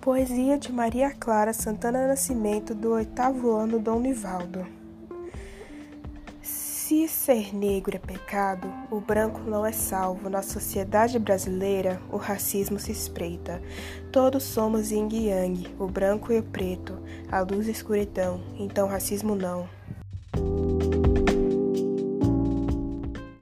Poesia de Maria Clara Santana Nascimento, do oitavo ano, Dom Nivaldo. Se ser negro é pecado, o branco não é salvo. Na sociedade brasileira, o racismo se espreita. Todos somos yin yang, o branco e o preto, a luz e a escuridão, então racismo não.